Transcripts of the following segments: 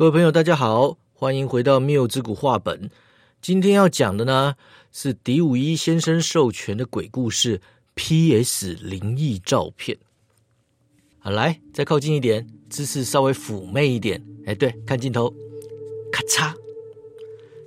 各位朋友，大家好，欢迎回到谬之谷画本。今天要讲的呢是迪五一先生授权的鬼故事 P.S. 灵异照片。好，来再靠近一点，姿势稍微妩媚一点。哎，对，看镜头，咔嚓，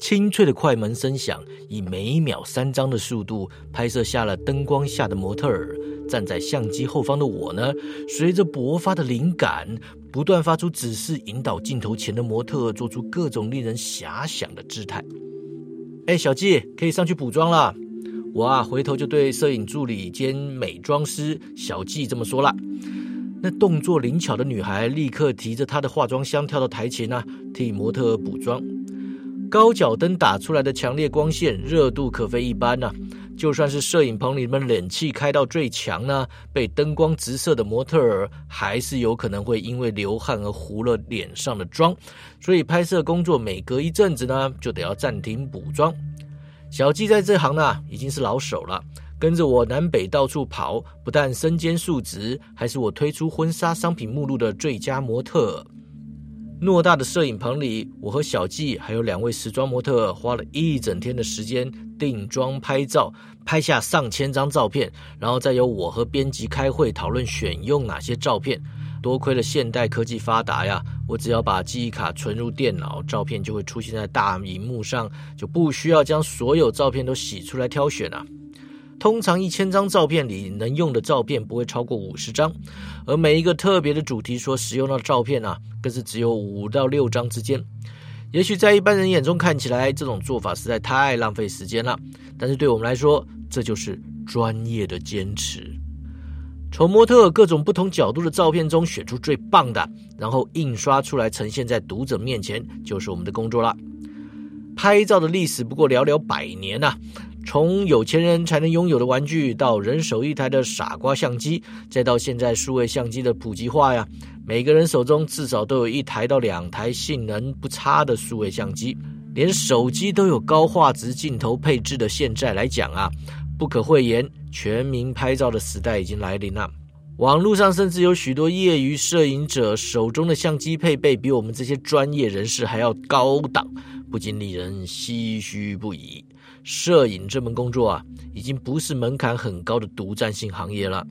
清脆的快门声响，以每秒三张的速度拍摄下了灯光下的模特儿。站在相机后方的我呢，随着勃发的灵感，不断发出指示，引导镜头前的模特做出各种令人遐想的姿态。哎，小季，可以上去补妆了。我啊，回头就对摄影助理兼美妆师小季这么说了。那动作灵巧的女孩立刻提着她的化妆箱跳到台前啊，替模特补妆。高脚灯打出来的强烈光线，热度可非一般呐。就算是摄影棚里面冷气开到最强呢，被灯光直射的模特儿还是有可能会因为流汗而糊了脸上的妆，所以拍摄工作每隔一阵子呢就得要暂停补妆。小季在这行呢已经是老手了，跟着我南北到处跑，不但身兼数职，还是我推出婚纱商品目录的最佳模特。偌大的摄影棚里，我和小纪还有两位时装模特花了一整天的时间定妆拍照，拍下上千张照片，然后再由我和编辑开会讨论选用哪些照片。多亏了现代科技发达呀，我只要把记忆卡存入电脑，照片就会出现在大荧幕上，就不需要将所有照片都洗出来挑选了。通常一千张照片里能用的照片不会超过五十张，而每一个特别的主题所使用到的照片啊，更是只有五到六张之间。也许在一般人眼中看起来，这种做法实在太浪费时间了，但是对我们来说，这就是专业的坚持。从模特各种不同角度的照片中选出最棒的，然后印刷出来呈现在读者面前，就是我们的工作了。拍照的历史不过寥寥百年呐。从有钱人才能拥有的玩具，到人手一台的傻瓜相机，再到现在数位相机的普及化呀，每个人手中至少都有一台到两台性能不差的数位相机，连手机都有高画质镜头配置的现在来讲啊，不可讳言，全民拍照的时代已经来临了。网络上甚至有许多业余摄影者手中的相机配备比我们这些专业人士还要高档，不禁令人唏嘘不已。摄影这门工作啊，已经不是门槛很高的独占性行业了。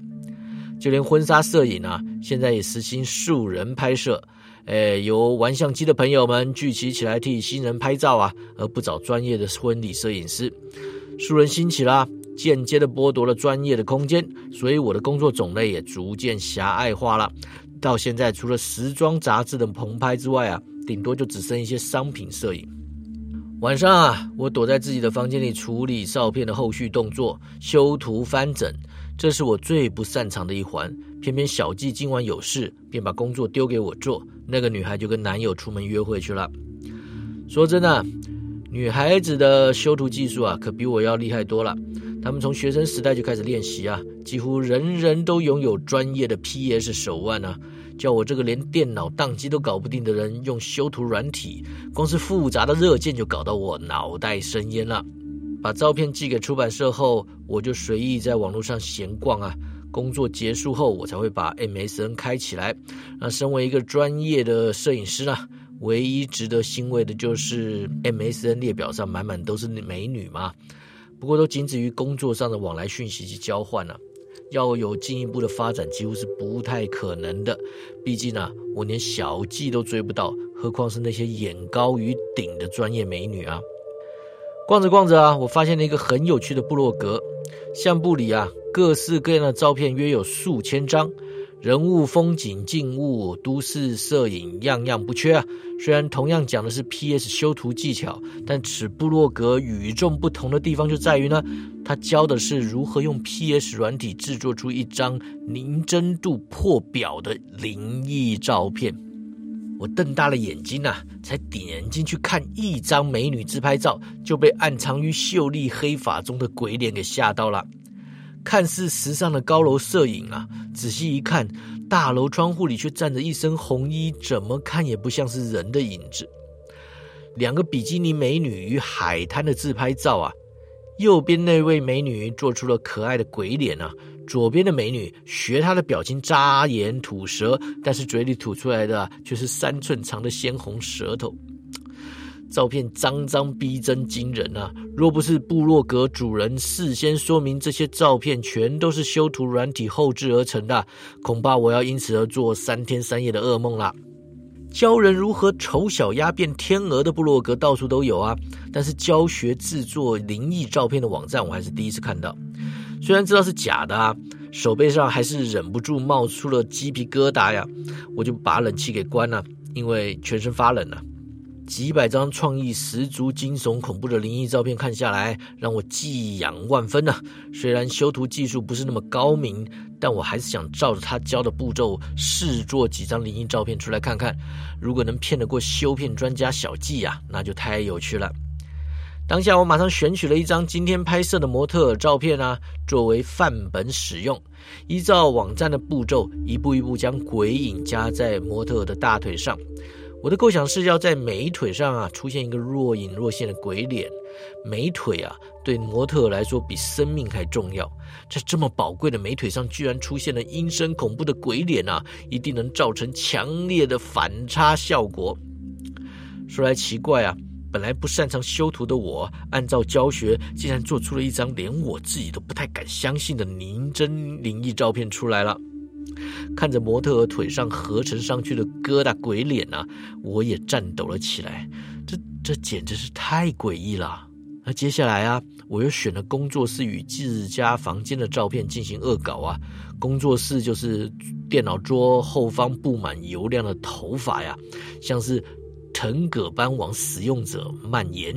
就连婚纱摄影啊，现在也实行素人拍摄，诶，由玩相机的朋友们聚集起来替新人拍照啊，而不找专业的婚礼摄影师。素人兴起啦，间接的剥夺了专业的空间，所以我的工作种类也逐渐狭隘化了。到现在，除了时装杂志的棚拍之外啊，顶多就只剩一些商品摄影。晚上啊，我躲在自己的房间里处理照片的后续动作，修图翻整，这是我最不擅长的一环。偏偏小季今晚有事，便把工作丢给我做。那个女孩就跟男友出门约会去了。说真的，女孩子的修图技术啊，可比我要厉害多了。他们从学生时代就开始练习啊，几乎人人都拥有专业的 PS 手腕啊。叫我这个连电脑宕机都搞不定的人用修图软体，光是复杂的热键就搞到我脑袋生烟了。把照片寄给出版社后，我就随意在网络上闲逛啊。工作结束后，我才会把 MSN 开起来。那身为一个专业的摄影师呢，唯一值得欣慰的就是 MSN 列表上满满都是美女嘛。不过都仅止于工作上的往来讯息及交换了。要有进一步的发展，几乎是不太可能的。毕竟啊，我连小季都追不到，何况是那些眼高于顶的专业美女啊！逛着逛着啊，我发现了一个很有趣的部落格，相簿里啊，各式各样的照片约有数千张。人物、风景、静物、都市摄影，样样不缺啊。虽然同样讲的是 PS 修图技巧，但此部落格与众不同的地方就在于呢，它教的是如何用 PS 软体制作出一张凝真度破表的灵异照片。我瞪大了眼睛啊，才点进去看一张美女自拍照，就被暗藏于秀丽黑发中的鬼脸给吓到了。看似时尚的高楼摄影啊，仔细一看，大楼窗户里却站着一身红衣，怎么看也不像是人的影子。两个比基尼美女与海滩的自拍照啊，右边那位美女做出了可爱的鬼脸啊，左边的美女学她的表情扎眼吐舌，但是嘴里吐出来的却是三寸长的鲜红舌头。照片张张逼真惊人啊！若不是部落格主人事先说明这些照片全都是修图软体后置而成的，恐怕我要因此而做三天三夜的噩梦了。教人如何丑小鸭变天鹅的部落格到处都有啊，但是教学制作灵异照片的网站我还是第一次看到。虽然知道是假的啊，手背上还是忍不住冒出了鸡皮疙瘩呀！我就把冷气给关了，因为全身发冷了。几百张创意十足、惊悚恐怖的灵异照片看下来，让我寄养万分呐。虽然修图技术不是那么高明，但我还是想照着他教的步骤试做几张灵异照片出来看看。如果能骗得过修片专家小季呀，那就太有趣了。当下我马上选取了一张今天拍摄的模特照片啊，作为范本使用。依照网站的步骤，一步一步将鬼影加在模特的大腿上。我的构想是要在美腿上啊出现一个若隐若现的鬼脸，美腿啊对模特来说比生命还重要，在这么宝贵的美腿上居然出现了阴森恐怖的鬼脸啊，一定能造成强烈的反差效果。说来奇怪啊，本来不擅长修图的我，按照教学竟然做出了一张连我自己都不太敢相信的凝真灵异照片出来了。看着模特儿腿上合成上去的疙瘩鬼脸啊，我也颤抖了起来。这这简直是太诡异了。那接下来啊，我又选了工作室与自家房间的照片进行恶搞啊。工作室就是电脑桌后方布满油亮的头发呀，像是。藤葛般往使用者蔓延。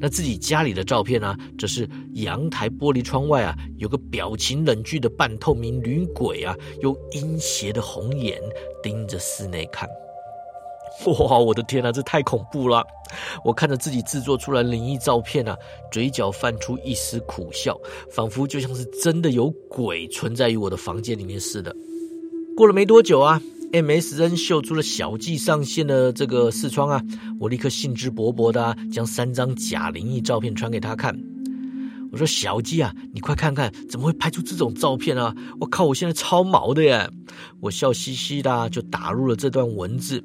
那自己家里的照片呢？则是阳台玻璃窗外啊，有个表情冷峻的半透明女鬼啊，用阴邪的红眼盯着室内看。哇，我的天哪，这太恐怖了！我看着自己制作出来灵异照片啊，嘴角泛出一丝苦笑，仿佛就像是真的有鬼存在于我的房间里面似的。过了没多久啊。MSN 秀出了小季上线的这个视窗啊，我立刻兴致勃勃的将三张假灵异照片传给他看。我说：“小季啊，你快看看，怎么会拍出这种照片啊？我靠，我现在超毛的耶！”我笑嘻嘻的就打入了这段文字。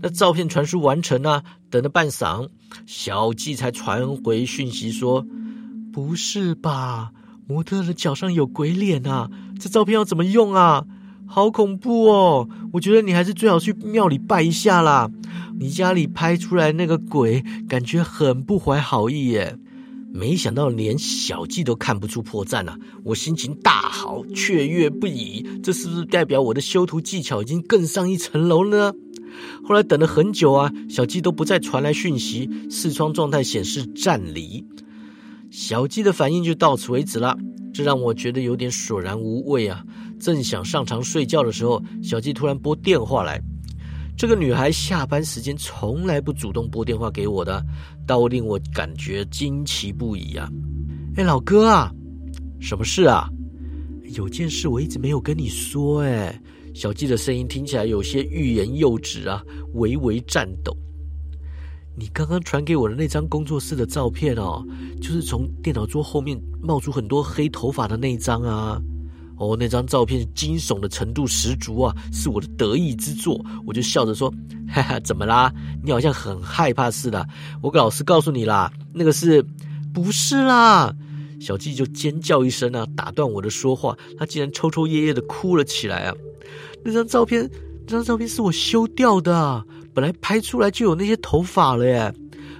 那照片传输完成啊，等了半晌，小季才传回讯息说：“不是吧，模特的脚上有鬼脸啊！这照片要怎么用啊？”好恐怖哦！我觉得你还是最好去庙里拜一下啦。你家里拍出来那个鬼，感觉很不怀好意耶。没想到连小季都看不出破绽啊！我心情大好，雀跃不已。这是不是代表我的修图技巧已经更上一层楼呢？后来等了很久啊，小季都不再传来讯息，视窗状态显示暂离。小季的反应就到此为止了，这让我觉得有点索然无味啊。正想上床睡觉的时候，小季突然拨电话来。这个女孩下班时间从来不主动拨电话给我的，倒令我感觉惊奇不已啊！哎，老哥啊，什么事啊？有件事我一直没有跟你说。哎，小季的声音听起来有些欲言又止啊，微微颤抖。你刚刚传给我的那张工作室的照片哦，就是从电脑桌后面冒出很多黑头发的那一张啊。哦，那张照片惊悚的程度十足啊，是我的得意之作。我就笑着说：“哈哈，怎么啦？你好像很害怕似的。”我老实告诉你啦，那个是不是啦？小季就尖叫一声啊，打断我的说话。他竟然抽抽噎噎的哭了起来啊！那张照片，那张照片是我修掉的，本来拍出来就有那些头发了耶。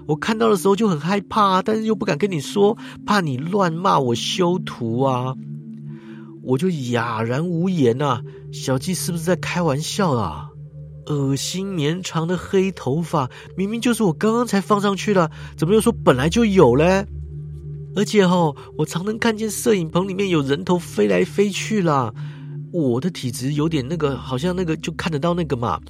我看到的时候就很害怕，啊但是又不敢跟你说，怕你乱骂我修图啊。我就哑然无言呐，小季是不是在开玩笑啊？恶心绵长的黑头发，明明就是我刚刚才放上去的，怎么又说本来就有嘞？而且哈，我常能看见摄影棚里面有人头飞来飞去啦。我的体质有点那个，好像那个就看得到那个嘛。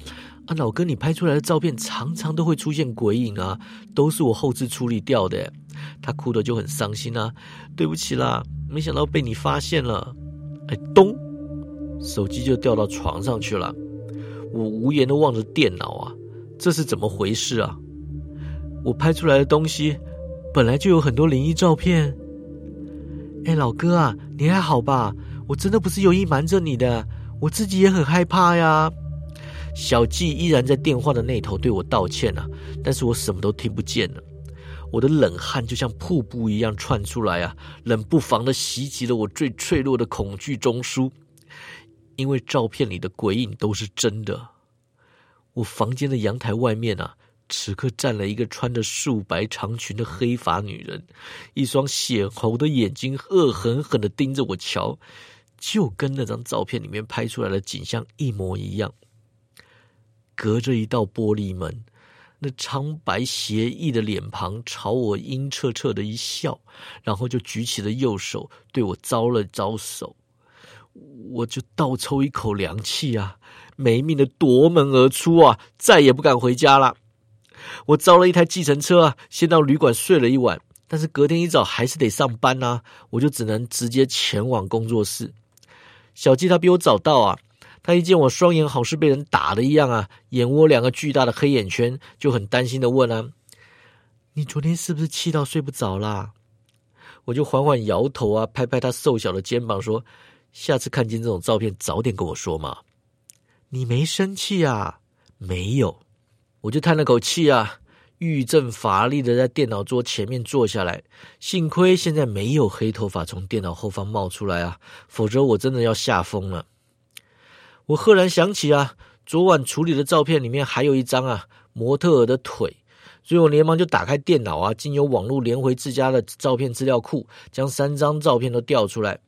啊，老哥，你拍出来的照片常常都会出现鬼影啊，都是我后置处理掉的。他哭的就很伤心啊，对不起啦，没想到被你发现了。哎，咚！手机就掉到床上去了。我无言的望着电脑啊，这是怎么回事啊？我拍出来的东西本来就有很多灵异照片。哎，老哥啊，你还好吧？我真的不是有意瞒着你的，我自己也很害怕呀。小纪依然在电话的那头对我道歉啊，但是我什么都听不见了。我的冷汗就像瀑布一样窜出来啊，冷不防的袭击了我最脆弱的恐惧中枢，因为照片里的鬼影都是真的。我房间的阳台外面啊，此刻站了一个穿着素白长裙的黑发女人，一双血红的眼睛恶狠狠的盯着我瞧，就跟那张照片里面拍出来的景象一模一样。隔着一道玻璃门，那苍白邪异的脸庞朝我阴恻恻的一笑，然后就举起了右手对我招了招手，我就倒抽一口凉气啊，没命的夺门而出啊，再也不敢回家了。我招了一台计程车啊，先到旅馆睡了一晚，但是隔天一早还是得上班呐，我就只能直接前往工作室。小季他比我早到啊。他一见我双眼好似被人打的一样啊，眼窝两个巨大的黑眼圈，就很担心的问啊：“你昨天是不是气到睡不着啦？”我就缓缓摇头啊，拍拍他瘦小的肩膀说：“下次看见这种照片，早点跟我说嘛。”你没生气啊？没有，我就叹了口气啊，郁症乏力的在电脑桌前面坐下来。幸亏现在没有黑头发从电脑后方冒出来啊，否则我真的要吓疯了。我赫然想起啊，昨晚处理的照片里面还有一张啊模特儿的腿，所以我连忙就打开电脑啊，经由网络连回自家的照片资料库，将三张照片都调出来。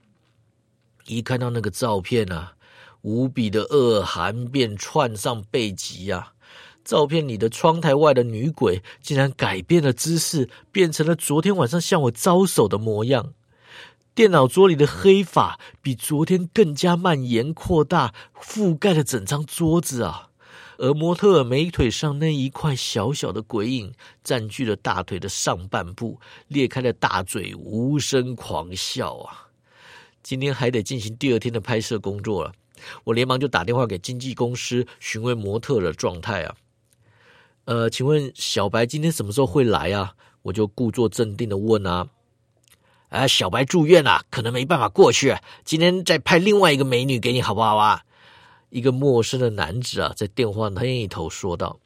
一看到那个照片啊，无比的恶寒便窜上背脊啊！照片里的窗台外的女鬼竟然改变了姿势，变成了昨天晚上向我招手的模样。电脑桌里的黑发比昨天更加蔓延扩大，覆盖了整张桌子啊！而模特美腿上那一块小小的鬼影，占据了大腿的上半部，裂开了大嘴，无声狂笑啊！今天还得进行第二天的拍摄工作了，我连忙就打电话给经纪公司询问模特的状态啊。呃，请问小白今天什么时候会来啊？我就故作镇定的问啊。啊，小白住院了，可能没办法过去。今天再派另外一个美女给你，好不好啊？一个陌生的男子啊，在电话那一头说道：“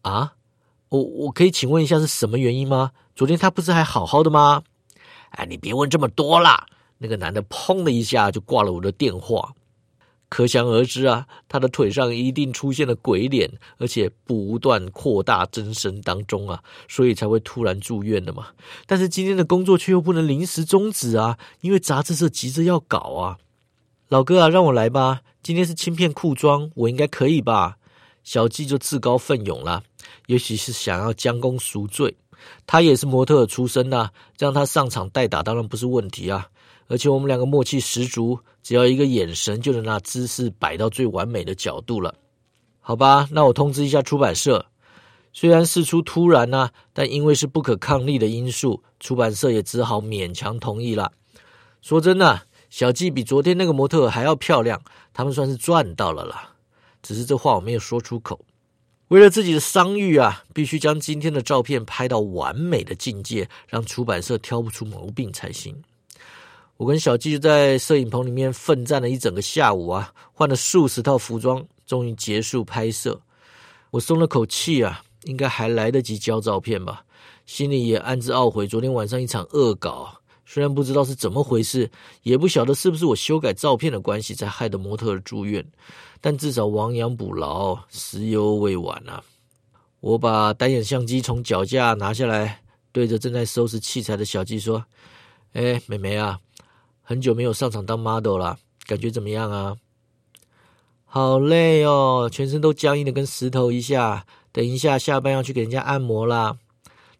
啊，我我可以请问一下是什么原因吗？昨天他不是还好好的吗？”哎，你别问这么多啦。那个男的砰的一下就挂了我的电话。可想而知啊，他的腿上一定出现了鬼脸，而且不断扩大增生当中啊，所以才会突然住院的嘛。但是今天的工作却又不能临时终止啊，因为杂志社急着要搞啊。老哥啊，让我来吧，今天是轻片裤装，我应该可以吧？小季就自告奋勇了，也许是想要将功赎罪，他也是模特出身的，让他上场代打当然不是问题啊。而且我们两个默契十足，只要一个眼神就能把姿势摆到最完美的角度了，好吧？那我通知一下出版社。虽然事出突然呢，但因为是不可抗力的因素，出版社也只好勉强同意了。说真的，小季比昨天那个模特还要漂亮，他们算是赚到了啦。只是这话我没有说出口。为了自己的商誉啊，必须将今天的照片拍到完美的境界，让出版社挑不出毛病才行。我跟小季就在摄影棚里面奋战了一整个下午啊，换了数十套服装，终于结束拍摄。我松了口气啊，应该还来得及交照片吧。心里也暗自懊悔昨天晚上一场恶搞，虽然不知道是怎么回事，也不晓得是不是我修改照片的关系才害得模特住院，但至少亡羊补牢，时犹未晚啊。我把单眼相机从脚架拿下来，对着正在收拾器材的小季说：“哎，美眉啊。”很久没有上场当 model 了，感觉怎么样啊？好累哦，全身都僵硬的跟石头一下。等一下下班要去给人家按摩啦。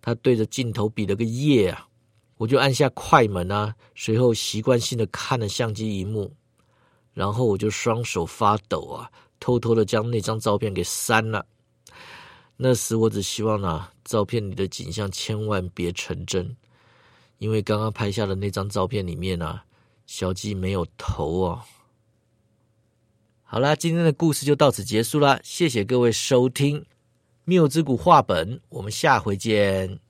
他对着镜头比了个耶啊，我就按下快门啊，随后习惯性的看了相机荧幕，然后我就双手发抖啊，偷偷的将那张照片给删了。那时我只希望啊，照片里的景象千万别成真，因为刚刚拍下的那张照片里面啊。小鸡没有头哦。好啦，今天的故事就到此结束啦，谢谢各位收听《谬之谷》画本，我们下回见。